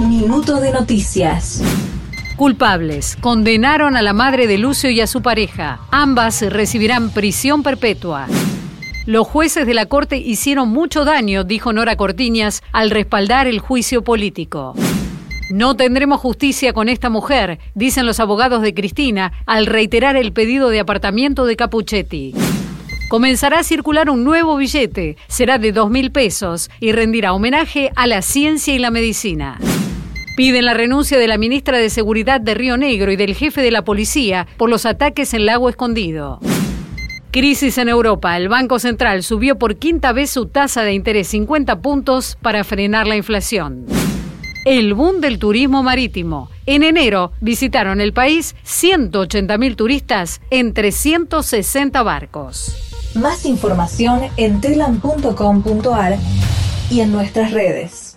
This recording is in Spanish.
Minuto de noticias. Culpables. Condenaron a la madre de Lucio y a su pareja. Ambas recibirán prisión perpetua. Los jueces de la Corte hicieron mucho daño, dijo Nora Cortiñas, al respaldar el juicio político. No tendremos justicia con esta mujer, dicen los abogados de Cristina, al reiterar el pedido de apartamiento de Capuchetti. Comenzará a circular un nuevo billete, será de dos mil pesos y rendirá homenaje a la ciencia y la medicina. Piden la renuncia de la ministra de Seguridad de Río Negro y del jefe de la policía por los ataques en Lago Escondido. Crisis en Europa. El Banco Central subió por quinta vez su tasa de interés 50 puntos para frenar la inflación el boom del turismo marítimo. En enero visitaron el país 180.000 turistas en 360 barcos. Más información en telam.com.ar y en nuestras redes.